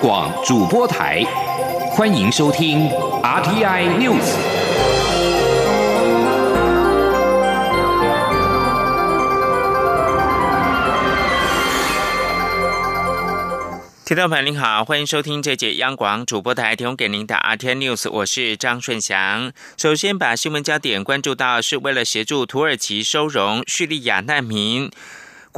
广主播台，欢迎收听 RTI News。听众朋友您好，欢迎收听这节央广主播台提供给您的 RTI News，我是张顺祥。首先把新闻焦点关注到，是为了协助土耳其收容叙利亚难民。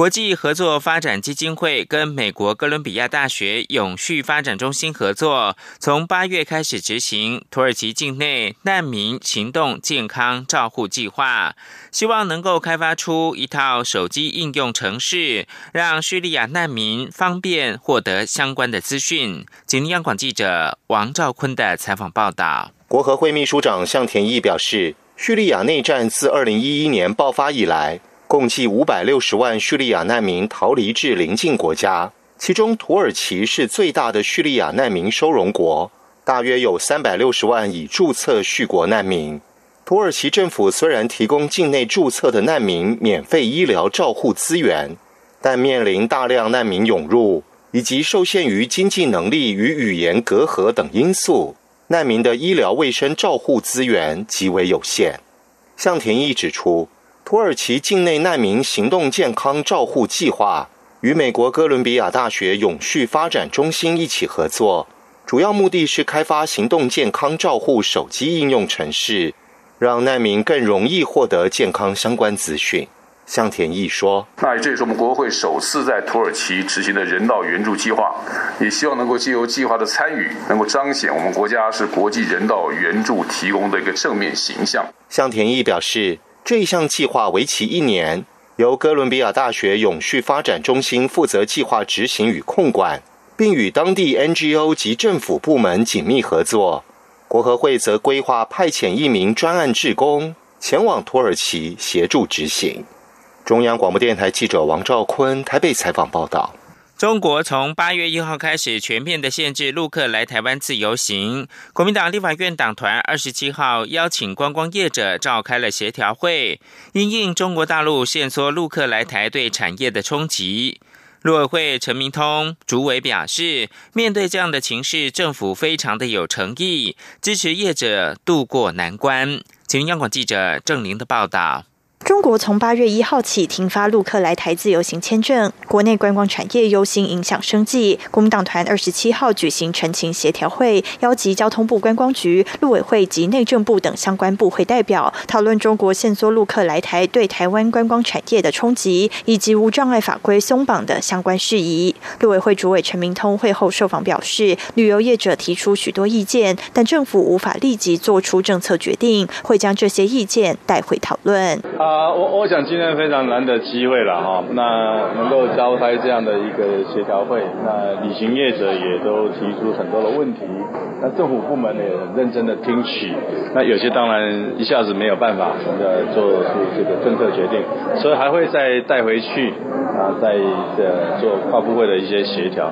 国际合作发展基金会跟美国哥伦比亚大学永续发展中心合作，从八月开始执行土耳其境内难民行动健康照护计划，希望能够开发出一套手机应用程式，让叙利亚难民方便获得相关的资讯。请央广记者王兆坤的采访报道。国合会秘书长向田义表示，叙利亚内战自二零一一年爆发以来。共计五百六十万叙利亚难民逃离至邻近国家，其中土耳其是最大的叙利亚难民收容国，大约有三百六十万已注册叙国难民。土耳其政府虽然提供境内注册的难民免费医疗照护资源，但面临大量难民涌入，以及受限于经济能力与语言隔阂等因素，难民的医疗卫生照护资源极为有限。向田义指出。土耳其境内难民行动健康照护计划与美国哥伦比亚大学永续发展中心一起合作，主要目的是开发行动健康照护手机应用程式，让难民更容易获得健康相关资讯。向田义说：“那这也是我们国会首次在土耳其执行的人道援助计划，也希望能够借由计划的参与，能够彰显我们国家是国际人道援助提供的一个正面形象。”向田义表示。这一项计划为期一年，由哥伦比亚大学永续发展中心负责计划执行与控管，并与当地 NGO 及政府部门紧密合作。国合会则规划派遣一名专案志工前往土耳其协助执行。中央广播电台记者王兆坤台北采访报道。中国从八月一号开始全面的限制陆客来台湾自由行。国民党立法院党团二十七号邀请观光业者召开了协调会，因应中国大陆限缩陆客来台对产业的冲击。陆委会陈明通主委表示，面对这样的情势，政府非常的有诚意，支持业者渡过难关。请央广记者郑玲的报道。中国从八月一号起停发陆客来台自由行签证，国内观光产业忧心影响生计。工党团二十七号举行陈情协调会，邀集交通部观光局、陆委会及内政部等相关部会代表，讨论中国限缩陆客来台对台湾观光产业的冲击，以及无障碍法规松绑的相关事宜。陆委会主委陈明通会后受访表示，旅游业者提出许多意见，但政府无法立即做出政策决定，会将这些意见带回讨论。啊我我想今天非常难得机会了哈，那能够召开这样的一个协调会，那旅行业者也都提出很多的问题，那政府部门也很认真的听取，那有些当然一下子没有办法呃做出这个政策决定，所以还会再带回去啊，在呃做跨部会的一些协调。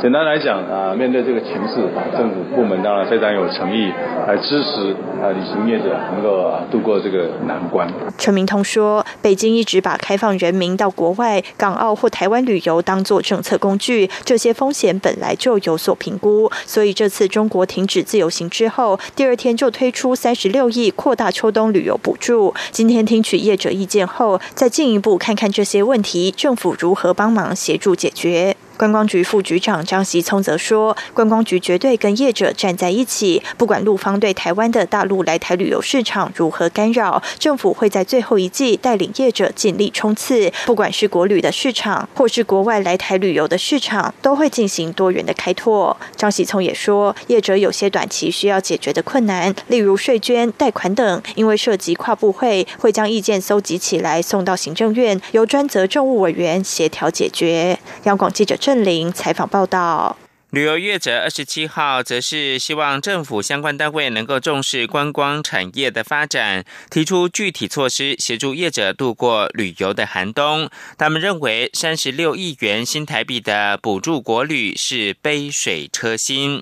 简单来讲啊，面对这个情势，政府部门当然非常有诚意来支持啊旅行业者能够啊度过这个难关。陈明通。说，北京一直把开放人民到国外、港澳或台湾旅游当作政策工具，这些风险本来就有所评估。所以这次中国停止自由行之后，第二天就推出三十六亿扩大秋冬旅游补助。今天听取业者意见后，再进一步看看这些问题，政府如何帮忙协助解决。观光局副局长张习聪则说，观光局绝对跟业者站在一起，不管陆方对台湾的大陆来台旅游市场如何干扰，政府会在最后一季带领业者尽力冲刺。不管是国旅的市场，或是国外来台旅游的市场，都会进行多元的开拓。张喜聪也说，业者有些短期需要解决的困难，例如税捐、贷款等，因为涉及跨部会，会将意见搜集起来送到行政院，由专责政务委员协调解决。央广记者。郑林采访报道。旅游业者二十七号则是希望政府相关单位能够重视观光产业的发展，提出具体措施协助业者度过旅游的寒冬。他们认为三十六亿元新台币的补助国旅是杯水车薪。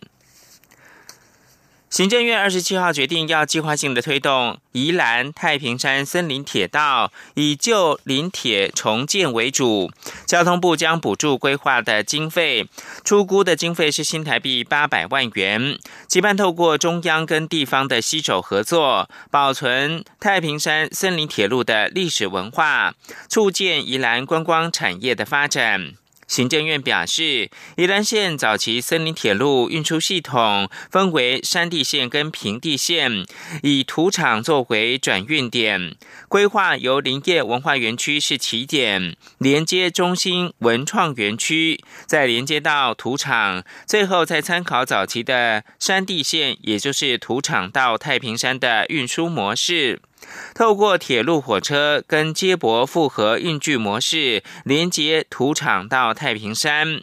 行政院二十七号决定，要计划性的推动宜兰太平山森林铁道，以旧林铁重建为主。交通部将补助规划的经费，出估的经费是新台币八百万元。期盼透过中央跟地方的携手合作，保存太平山森林铁路的历史文化，促进宜兰观光产业的发展。行政院表示，宜兰县早期森林铁路运输系统分为山地线跟平地线，以土场作为转运点，规划由林业文化园区是起点，连接中心文创园区，再连接到土场，最后再参考早期的山地线，也就是土场到太平山的运输模式。透过铁路、火车跟接驳复合运具模式，连接土场到太平山。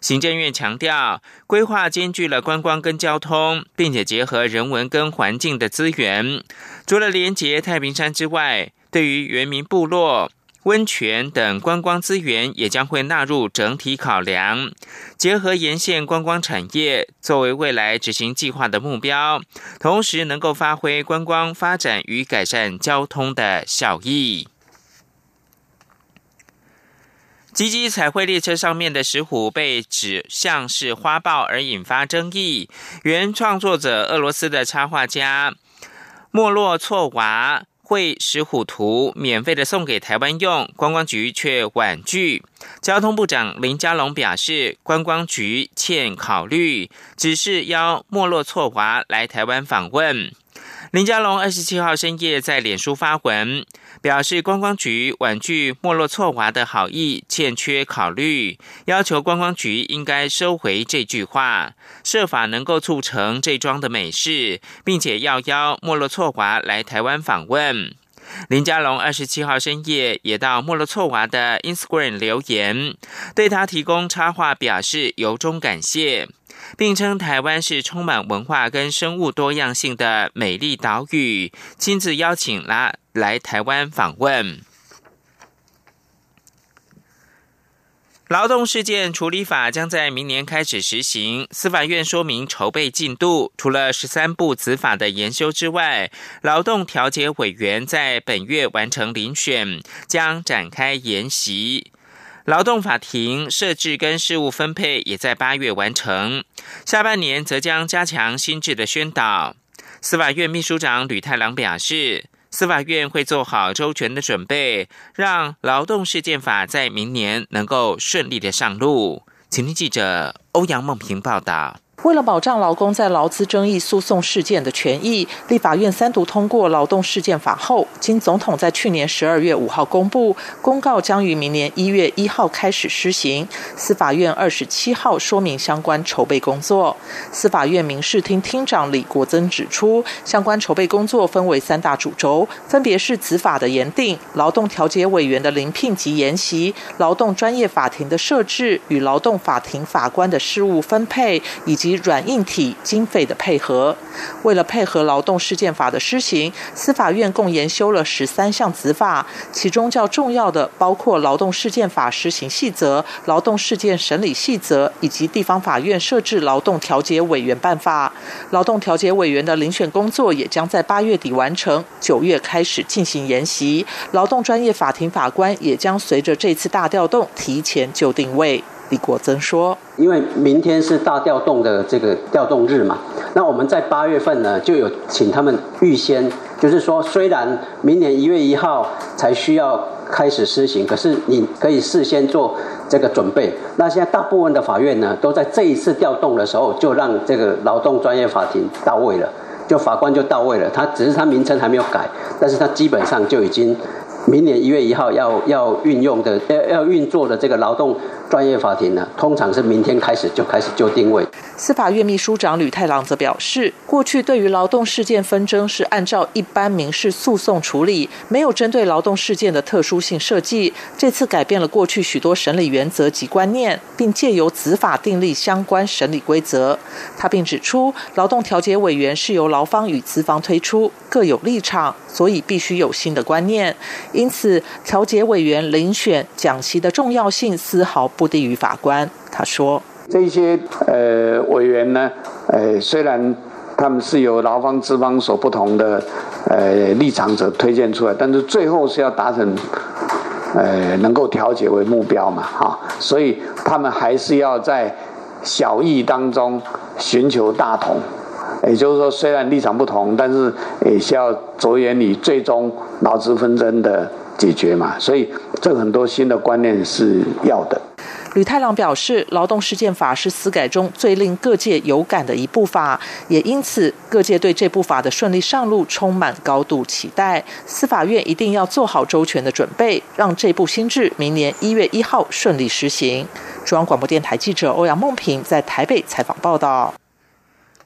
行政院强调，规划兼具了观光跟交通，并且结合人文跟环境的资源。除了连接太平山之外，对于原民部落。温泉等观光资源也将会纳入整体考量，结合沿线观光产业作为未来执行计划的目标，同时能够发挥观光发展与改善交通的效益。吉吉彩绘列车上面的石虎被指像是花豹而引发争议，原创作者俄罗斯的插画家莫洛措娃。为石虎图免费的送给台湾用，观光局却婉拒。交通部长林佳龙表示，观光局欠考虑，只是邀莫洛措娃来台湾访问。林佳龙二十七号深夜在脸书发文，表示观光局婉拒莫洛措娃的好意，欠缺考虑，要求观光局应该收回这句话，设法能够促成这桩的美事，并且要邀莫洛措娃来台湾访问。林佳龙二十七号深夜也到莫洛措娃的 Instagram 留言，对他提供插画表示由衷感谢。并称台湾是充满文化跟生物多样性的美丽岛屿，亲自邀请啦来台湾访问。劳动事件处理法将在明年开始实行。司法院说明筹备进度，除了十三部子法的研修之外，劳动调解委员在本月完成遴选，将展开研习。劳动法庭设置跟事务分配也在八月完成，下半年则将加强新制的宣导。司法院秘书长吕太郎表示，司法院会做好周全的准备，让劳动事件法在明年能够顺利的上路。请听记者欧阳梦平报道。为了保障劳工在劳资争议诉讼事件的权益，立法院三读通过劳动事件法后，经总统在去年十二月五号公布公告，将于明年一月一号开始施行。司法院二十七号说明相关筹备工作。司法院民事厅厅长李国增指出，相关筹备工作分为三大主轴，分别是子法的研定、劳动调解委员的临聘及研习、劳动专业法庭的设置与劳动法庭法官的事务分配，以及。软硬体经费的配合，为了配合劳动事件法的施行，司法院共研修了十三项子法，其中较重要的包括劳动事件法施行细则、劳动事件审理细则以及地方法院设置劳动调解委员办法。劳动调解委员的遴选工作也将在八月底完成，九月开始进行研习。劳动专业法庭法官也将随着这次大调动提前就定位。李国增说：“因为明天是大调动的这个调动日嘛，那我们在八月份呢就有请他们预先，就是说虽然明年一月一号才需要开始施行，可是你可以事先做这个准备。那现在大部分的法院呢都在这一次调动的时候就让这个劳动专业法庭到位了，就法官就到位了。他只是他名称还没有改，但是他基本上就已经。”明年一月一号要要运用的要要运作的这个劳动专业法庭呢，通常是明天开始就开始就定位。司法院秘书长吕太郎则表示，过去对于劳动事件纷争是按照一般民事诉讼处理，没有针对劳动事件的特殊性设计。这次改变了过去许多审理原则及观念，并借由子法订立相关审理规则。他并指出，劳动调解委员是由劳方与资方推出，各有立场，所以必须有新的观念。因此，调解委员遴选讲席的重要性丝毫不不低于法官。他说：“这些呃委员呢，呃虽然他们是由劳方资方所不同的呃立场者推荐出来，但是最后是要达成呃能够调解为目标嘛，哈，所以他们还是要在小义当中寻求大同。也就是说，虽然立场不同，但是也是要着眼于最终劳资纷争的解决嘛。所以，这很多新的观念是要的。吕太郎表示，劳动事件法是司改中最令各界有感的一部法，也因此各界对这部法的顺利上路充满高度期待。司法院一定要做好周全的准备，让这部新制明年一月一号顺利实行。中央广播电台记者欧阳梦平在台北采访报道。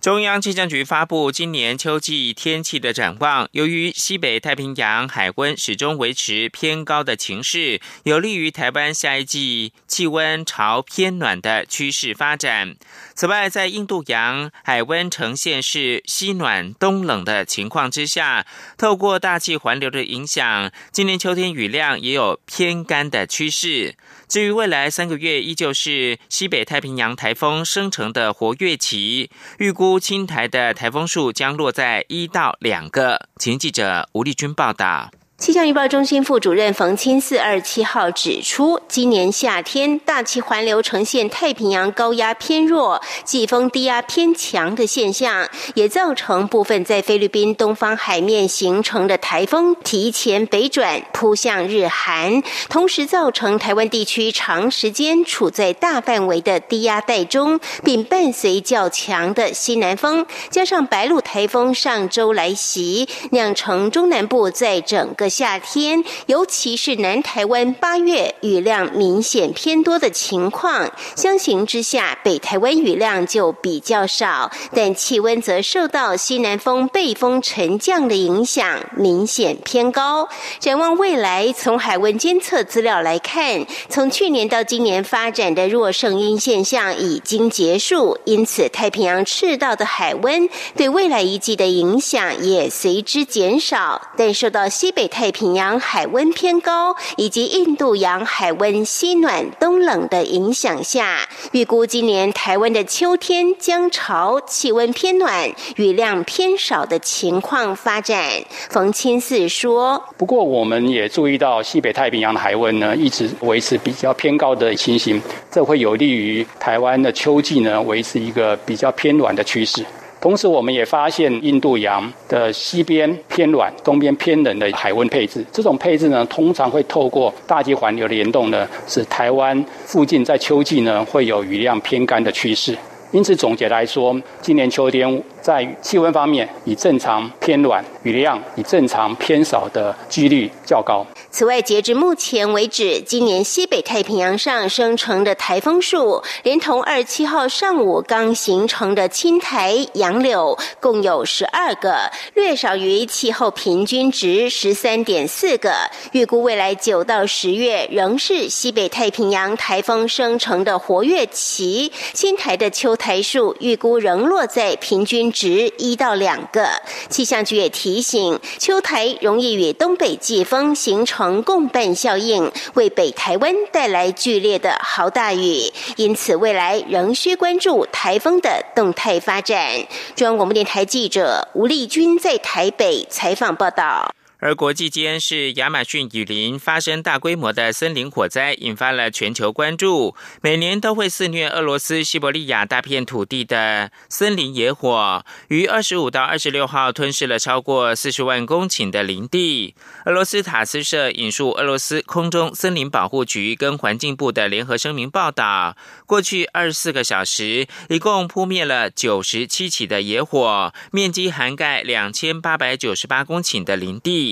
中央气象局发布今年秋季天气的展望。由于西北太平洋海温始终维持偏高的情势，有利于台湾下一季气温朝偏暖的趋势发展。此外，在印度洋海温呈现是西暖东冷的情况之下，透过大气环流的影响，今年秋天雨量也有偏干的趋势。至于未来三个月，依旧是西北太平洋台风生成的活跃期，预估青台的台风数将落在一到两个。请记者吴丽君报道。气象预报中心副主任冯清四二七号指出，今年夏天大气环流呈现太平洋高压偏弱、季风低压偏强的现象，也造成部分在菲律宾东方海面形成的台风提前北转扑向日韩，同时造成台湾地区长时间处在大范围的低压带中，并伴随较强的西南风，加上白鹿台风上周来袭，酿成中南部在整个夏天，尤其是南台湾八月雨量明显偏多的情况，相形之下，北台湾雨量就比较少，但气温则受到西南风背风沉降的影响，明显偏高。展望未来，从海温监测资料来看，从去年到今年发展的弱盛阴现象已经结束，因此太平洋赤道的海温对未来一季的影响也随之减少，但受到西北。太平洋海温偏高，以及印度洋海温西暖东冷的影响下，预估今年台湾的秋天将朝气温偏暖、雨量偏少的情况发展。冯清四说：“不过，我们也注意到西北太平洋的海温呢，一直维持比较偏高的情形，这会有利于台湾的秋季呢，维持一个比较偏暖的趋势。”同时，我们也发现印度洋的西边偏暖、东边偏冷的海温配置。这种配置呢，通常会透过大气环流的联动呢，使台湾附近在秋季呢会有雨量偏干的趋势。因此，总结来说，今年秋天在气温方面，以正常偏暖、雨量以正常偏少的几率较高。此外，截至目前为止，今年西北太平洋上生成的台风数，连同二七号上午刚形成的青台、杨柳，共有十二个，略少于气候平均值十三点四个。预估未来九到十月仍是西北太平洋台风生成的活跃期，青台的秋台数预估仍落在平均值一到两个。气象局也提醒，秋台容易与东北季风形成。共伴效应，为北台湾带来剧烈的豪大雨，因此未来仍需关注台风的动态发展。中央广播电台记者吴丽君在台北采访报道。而国际间是亚马逊雨林发生大规模的森林火灾，引发了全球关注。每年都会肆虐俄罗斯西伯利亚大片土地的森林野火，于二十五到二十六号吞噬了超过四十万公顷的林地。俄罗斯塔斯社引述俄罗斯空中森林保护局跟环境部的联合声明报道，过去二十四个小时，一共扑灭了九十七起的野火，面积涵盖两千八百九十八公顷的林地。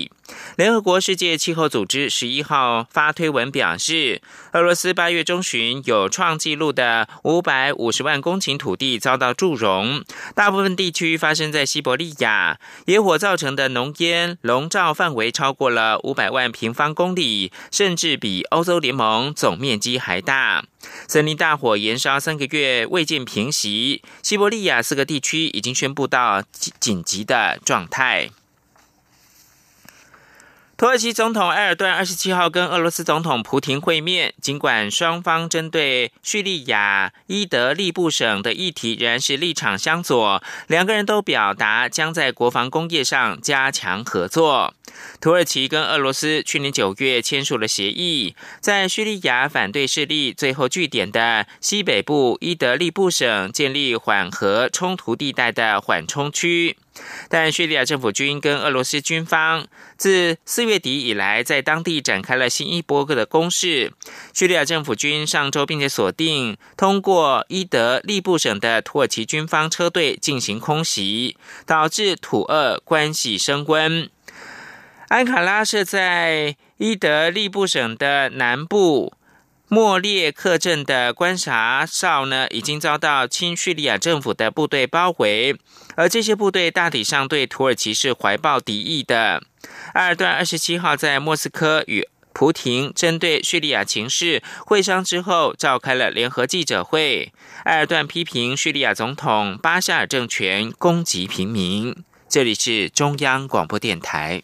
联合国世界气候组织十一号发推文表示，俄罗斯八月中旬有创纪录的五百五十万公顷土地遭到祝融，大部分地区发生在西伯利亚，野火造成的浓烟笼罩范围超过了五百万平方公里，甚至比欧洲联盟总面积还大。森林大火延烧三个月未见平息，西伯利亚四个地区已经宣布到紧急的状态。土耳其总统埃尔顿二十七号跟俄罗斯总统普廷会面，尽管双方针对叙利亚伊德利布省的议题仍然是立场相左，两个人都表达将在国防工业上加强合作。土耳其跟俄罗斯去年九月签署了协议，在叙利亚反对势力最后据点的西北部伊德利布省建立缓和冲突地带的缓冲区。但叙利亚政府军跟俄罗斯军方自四月底以来，在当地展开了新一波的攻势。叙利亚政府军上周并且锁定通过伊德利布省的土耳其军方车队进行空袭，导致土俄关系升温。安卡拉是在伊德利布省的南部。莫列克镇的观察哨呢，已经遭到亲叙利亚政府的部队包围，而这些部队大体上对土耳其是怀抱敌意的。埃尔段二十七号在莫斯科与普廷针对叙利亚情势会商之后，召开了联合记者会。埃尔段批评叙利亚总统巴沙尔政权攻击平民。这里是中央广播电台。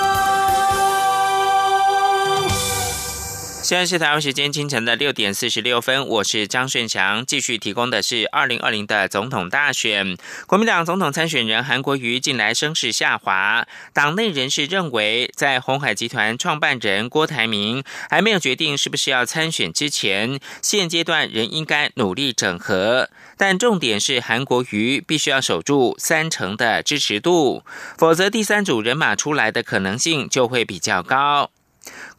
现在是台湾时间清晨的六点四十六分，我是张顺祥，继续提供的是二零二零的总统大选。国民党总统参选人韩国瑜近来声势下滑，党内人士认为，在红海集团创办人郭台铭还没有决定是不是要参选之前，现阶段仍应该努力整合。但重点是韩国瑜必须要守住三成的支持度，否则第三组人马出来的可能性就会比较高。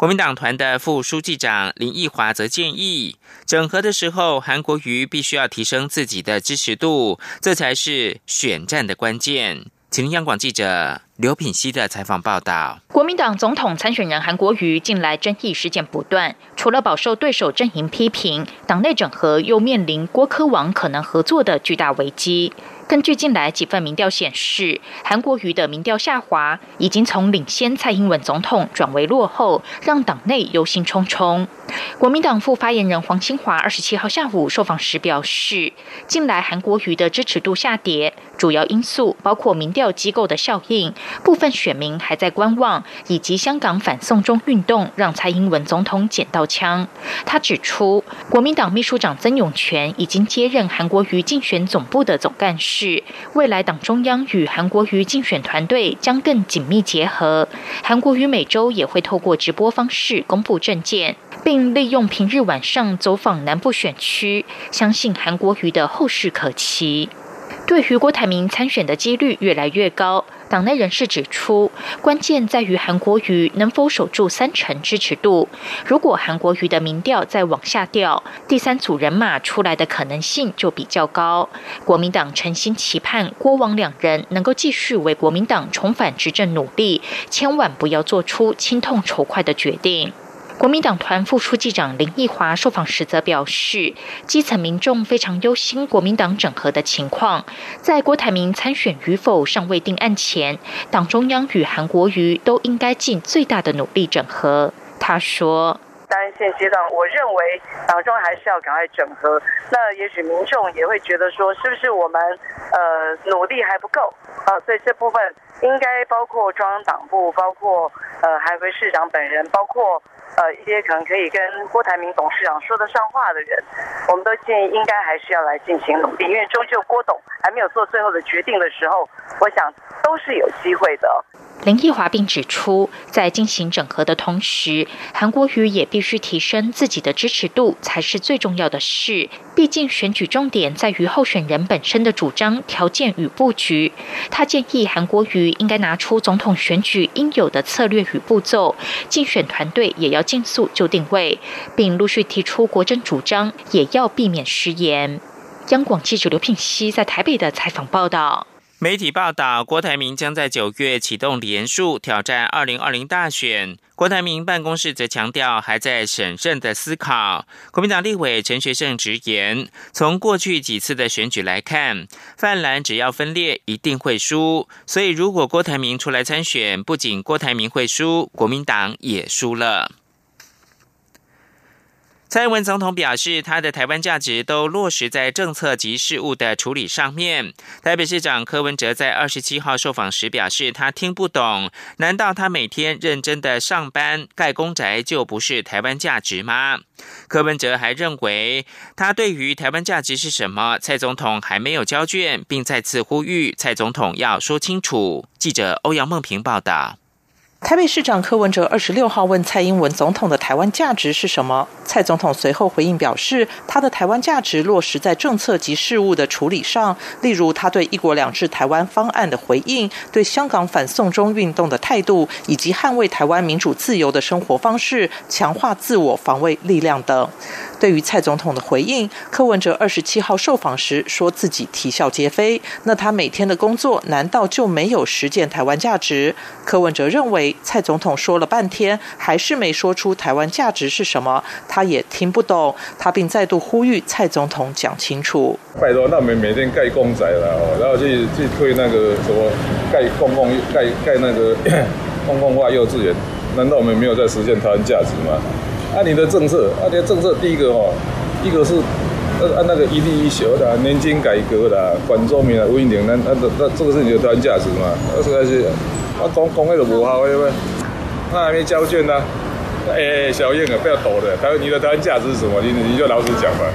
国民党团的副书记长林奕华则建议，整合的时候，韩国瑜必须要提升自己的支持度，这才是选战的关键。请央广记者刘品熙的采访报道。国民党总统参选人韩国瑜近来争议事件不断，除了饱受对手阵营批评，党内整合又面临郭科王可能合作的巨大危机。根据近来几份民调显示，韩国瑜的民调下滑，已经从领先蔡英文总统转为落后，让党内忧心忡忡。国民党副发言人黄清华二十七号下午受访时表示，近来韩国瑜的支持度下跌，主要因素包括民调机构的效应、部分选民还在观望，以及香港反送中运动让蔡英文总统捡到枪。他指出，国民党秘书长曾永权已经接任韩国瑜竞选总部的总干事。是未来党中央与韩国瑜竞选团队将更紧密结合，韩国瑜每周也会透过直播方式公布政见，并利用平日晚上走访南部选区，相信韩国瑜的后事可期。对于郭台铭参选的几率越来越高。党内人士指出，关键在于韩国瑜能否守住三成支持度。如果韩国瑜的民调再往下掉，第三组人马出来的可能性就比较高。国民党诚心期盼郭王两人能够继续为国民党重返执政努力，千万不要做出轻痛仇快的决定。国民党团副书记长林奕华受访时则表示，基层民众非常忧心国民党整合的情况，在郭台铭参选与否尚未定案前，党中央与韩国瑜都应该尽最大的努力整合。他说：“当然现阶段，我认为党中还是要赶快整合。那也许民众也会觉得说，是不是我们呃努力还不够啊？所以这部分应该包括中央党部，包括呃韩国市长本人，包括。”呃，一些可能可以跟郭台铭董事长说得上话的人，我们都建议应该还是要来进行努力，因为终究郭董还没有做最后的决定的时候，我想都是有机会的。林奕华并指出，在进行整合的同时，韩国瑜也必须提升自己的支持度，才是最重要的事。毕竟选举重点在于候选人本身的主张、条件与布局。他建议韩国瑜应该拿出总统选举应有的策略与步骤，竞选团队也要尽速就定位，并陆续提出国政主张，也要避免失言。央广记者刘品熙在台北的采访报道。媒体报道，郭台铭将在九月启动连署挑战二零二零大选。郭台铭办公室则强调，还在审慎的思考。国民党立委陈学圣直言，从过去几次的选举来看，泛蓝只要分裂，一定会输。所以，如果郭台铭出来参选，不仅郭台铭会输，国民党也输了。蔡英文总统表示，他的台湾价值都落实在政策及事务的处理上面。台北市长柯文哲在二十七号受访时表示，他听不懂，难道他每天认真的上班盖公宅就不是台湾价值吗？柯文哲还认为，他对于台湾价值是什么，蔡总统还没有交卷，并再次呼吁蔡总统要说清楚。记者欧阳梦平报道。台北市长柯文哲二十六号问蔡英文总统的台湾价值是什么？蔡总统随后回应表示，他的台湾价值落实在政策及事务的处理上，例如他对“一国两制”台湾方案的回应，对香港反送中运动的态度，以及捍卫台湾民主自由的生活方式，强化自我防卫力量等。对于蔡总统的回应，柯文哲二十七号受访时说自己啼笑皆非。那他每天的工作难道就没有实践台湾价值？柯文哲认为蔡总统说了半天，还是没说出台湾价值是什么，他也听不懂。他并再度呼吁蔡总统讲清楚。拜托，那我们每天盖公仔了，然后去去推那个什么盖公共盖盖那个 公共化幼稚园，难道我们没有在实现台湾价值吗？按你的政策，按你的政策，第一个哦，一个是按按那个一地一学的年金改革的，管中明啊，吴英玲，那那那这个是你的台湾价值嘛？二是那些啊，公公那个不好，因为？那还没交卷呢，哎，小燕啊，不要抖的，他说你的台湾价值是什么？你你就老实讲吧。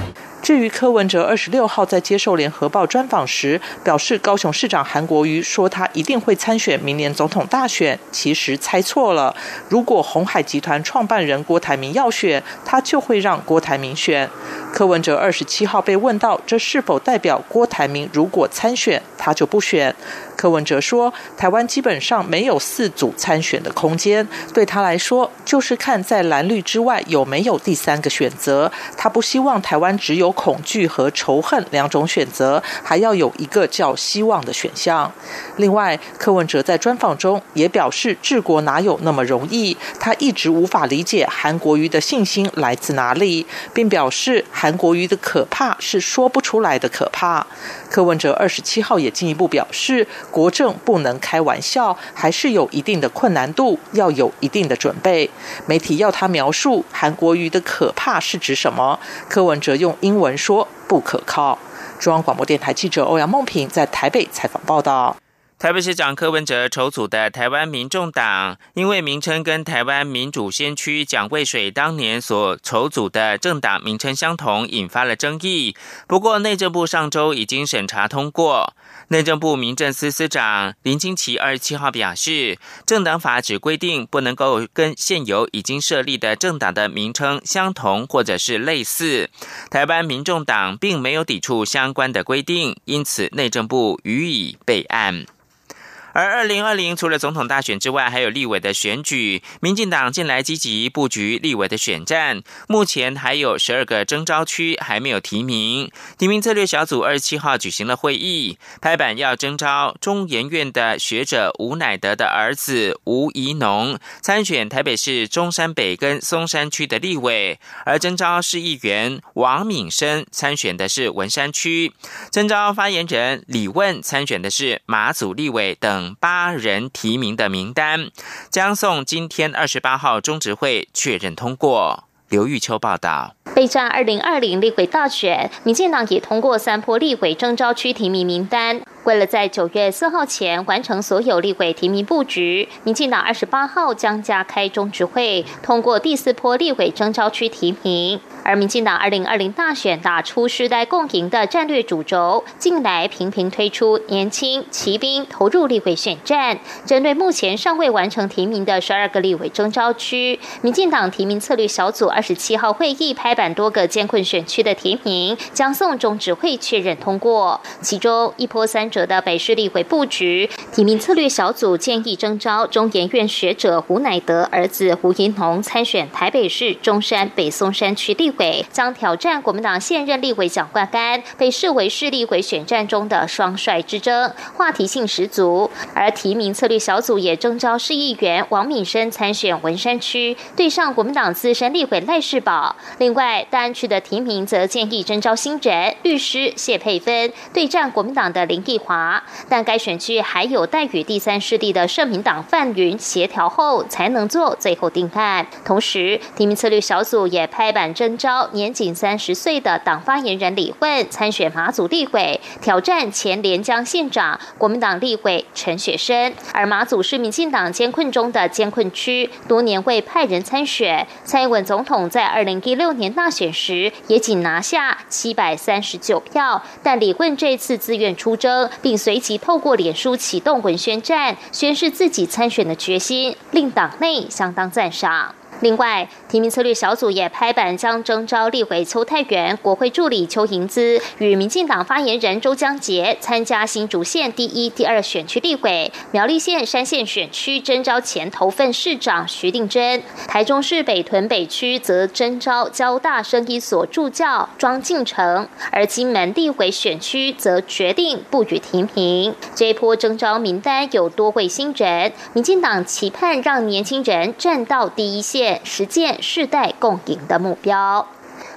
至于柯文哲二十六号在接受联合报专访时表示，高雄市长韩国瑜说他一定会参选明年总统大选，其实猜错了。如果红海集团创办人郭台铭要选，他就会让郭台铭选。柯文哲二十七号被问到这是否代表郭台铭如果参选，他就不选。柯文哲说：“台湾基本上没有四组参选的空间，对他来说，就是看在蓝绿之外有没有第三个选择。他不希望台湾只有恐惧和仇恨两种选择，还要有一个叫希望的选项。”另外，柯文哲在专访中也表示：“治国哪有那么容易？他一直无法理解韩国瑜的信心来自哪里，并表示韩国瑜的可怕是说不出来的可怕。”柯文哲二十七号也进一步表示。国政不能开玩笑，还是有一定的困难度，要有一定的准备。媒体要他描述韩国瑜的可怕是指什么？柯文哲用英文说不可靠。中央广播电台记者欧阳梦平在台北采访报道。台北市长柯文哲筹组的台湾民众党，因为名称跟台湾民主先驱蒋渭水当年所筹组的政党名称相同，引发了争议。不过内政部上周已经审查通过。内政部民政司司长林金奇二十七号表示，政党法只规定不能够跟现有已经设立的政党的名称相同或者是类似。台湾民众党并没有抵触相关的规定，因此内政部予以备案。而二零二零除了总统大选之外，还有立委的选举。民进党近来积极布局立委的选战，目前还有十二个征召区还没有提名。提名策略小组二十七号举行了会议，拍板要征召中研院的学者吴乃德的儿子吴怡农参选台北市中山北跟松山区的立委，而征召市议员王敏生参选的是文山区，征召发言人李问参选的是马祖立委等。八人提名的名单将送今天二十八号中执会确认通过。刘玉秋报道。备战二零二零立委大选，民进党也通过三波立委征召区提名名单。为了在九月四号前完成所有立委提名布局，民进党二十八号将加开中执会，通过第四波立委征召区提名。而民进党二零二零大选打出世代共赢的战略主轴，近来频频推出年轻骑兵投入立委选战。针对目前尚未完成提名的十二个立委征召区，民进党提名策略小组二十七号会议拍板，多个艰困选区的提名将送中指会确认通过。其中一波三折的北市立委布局，提名策略小组建议征召中研院学者胡乃德儿子胡银龙参选台北市中山北松山区立。委将挑战国民党现任立委蒋冠干，被视为是立委选战中的双帅之争，话题性十足。而提名策略小组也征召市议员王敏生参选文山区，对上国民党资深立委赖世宝。另外，大安区的提名则建议征召新人律师谢佩芬，对战国民党的林义华。但该选区还有待与第三势力的社民党范云协调后，才能做最后定案。同时，提名策略小组也拍板征。召年仅三十岁的党发言人李混参选马祖立委，挑战前连江县长国民党立委陈雪生。而马祖是民进党监困中的监困区，多年未派人参选。蔡英文总统在二零一六年大选时也仅拿下七百三十九票，但李混这次自愿出征，并随即透过脸书启动文宣战，宣示自己参选的决心，令党内相当赞赏。另外，提名策略小组也拍板将征召立委邱泰元、国会助理邱盈姿与民进党发言人周江杰参加新竹县第一、第二选区立委；苗栗县山县选区征召前头份市长徐定珍；台中市北屯北区则征召交大生医所助教庄敬成；而金门立委选区则决定不予提名。这一波征召名单有多位新人，民进党期盼让年轻人站到第一线。实践世代共赢的目标。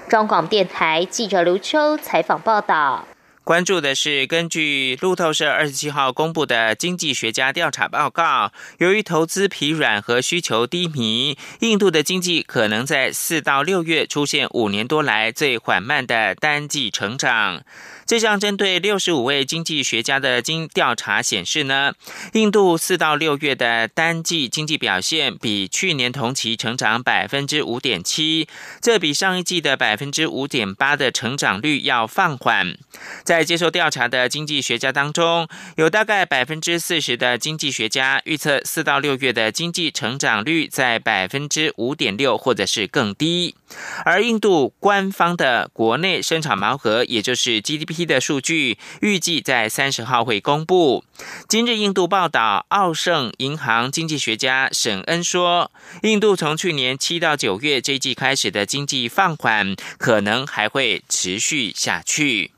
中广电台记者刘秋采访报道。关注的是，根据路透社二十七号公布的经济学家调查报告，由于投资疲软和需求低迷，印度的经济可能在四到六月出现五年多来最缓慢的单季成长。这项针对六十五位经济学家的经调查显示呢，印度四到六月的单季经济表现比去年同期成长百分之五点七，这比上一季的百分之五点八的成长率要放缓。在接受调查的经济学家当中，有大概百分之四十的经济学家预测四到六月的经济成长率在百分之五点六或者是更低。而印度官方的国内生产毛额，也就是 GDP。的数据预计在三十号会公布。今日印度报道，奥盛银行经济学家沈恩说，印度从去年七到九月这一季开始的经济放缓，可能还会持续下去。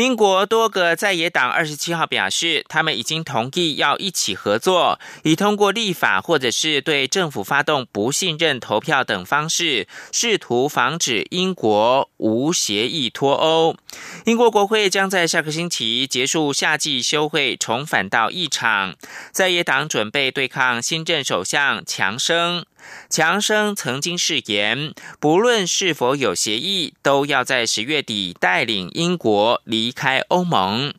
英国多个在野党二十七号表示，他们已经同意要一起合作，以通过立法或者是对政府发动不信任投票等方式，试图防止英国无协议脱欧。英国国会将在下个星期结束夏季休会，重返到议场。在野党准备对抗新任首相强生。强生曾经誓言，不论是否有协议，都要在十月底带领英国离开欧盟。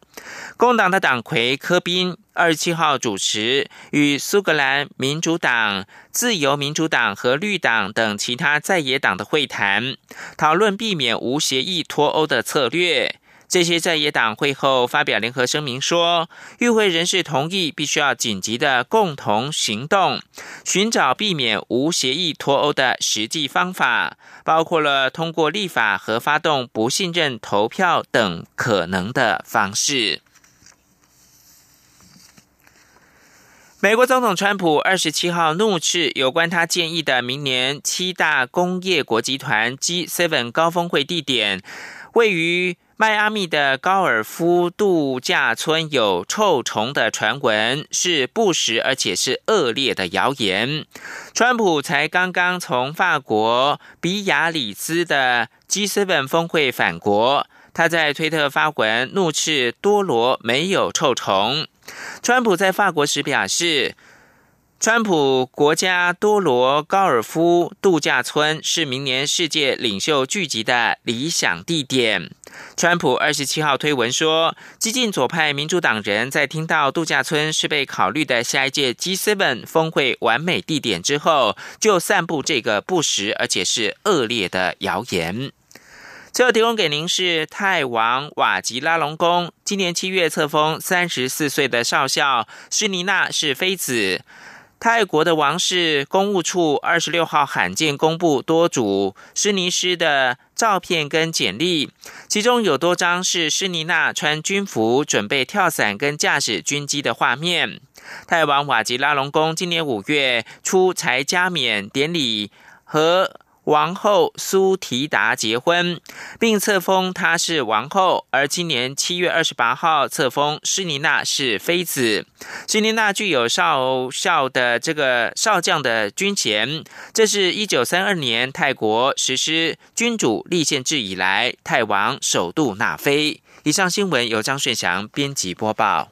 工党的党魁科宾二十七号主持与苏格兰民主党、自由民主党和绿党等其他在野党的会谈，讨论避免无协议脱欧的策略。这些在野党会后发表联合声明说，与会人士同意必须要紧急的共同行动，寻找避免无协议脱欧的实际方法，包括了通过立法和发动不信任投票等可能的方式。美国总统川普二十七号怒斥有关他建议的明年七大工业国集团 G7 高峰会地点位于。迈阿密的高尔夫度假村有臭虫的传闻是不实而且是恶劣的谣言。川普才刚刚从法国比亚里兹的 G7 峰会返国，他在推特发文怒斥多罗没有臭虫。川普在法国时表示。川普国家多罗高尔夫度假村是明年世界领袖聚集的理想地点。川普二十七号推文说，激进左派民主党人在听到度假村是被考虑的下一届 G7 峰会完美地点之后，就散布这个不实而且是恶劣的谣言。最后提供给您是泰王瓦吉拉隆功，今年七月册封三十四岁的少校施尼娜是妃子。泰国的王室公务处二十六号罕见公布多组施尼施的照片跟简历，其中有多张是施尼娜穿军服准备跳伞跟驾驶军机的画面。泰王瓦吉拉隆宫今年五月初才加冕典礼和。王后苏提达结婚，并册封她是王后。而今年七月二十八号册封施尼娜是妃子。施尼娜具有少校的这个少将的军衔，这是一九三二年泰国实施君主立宪制以来，泰王首度纳妃。以上新闻由张顺祥编辑播报。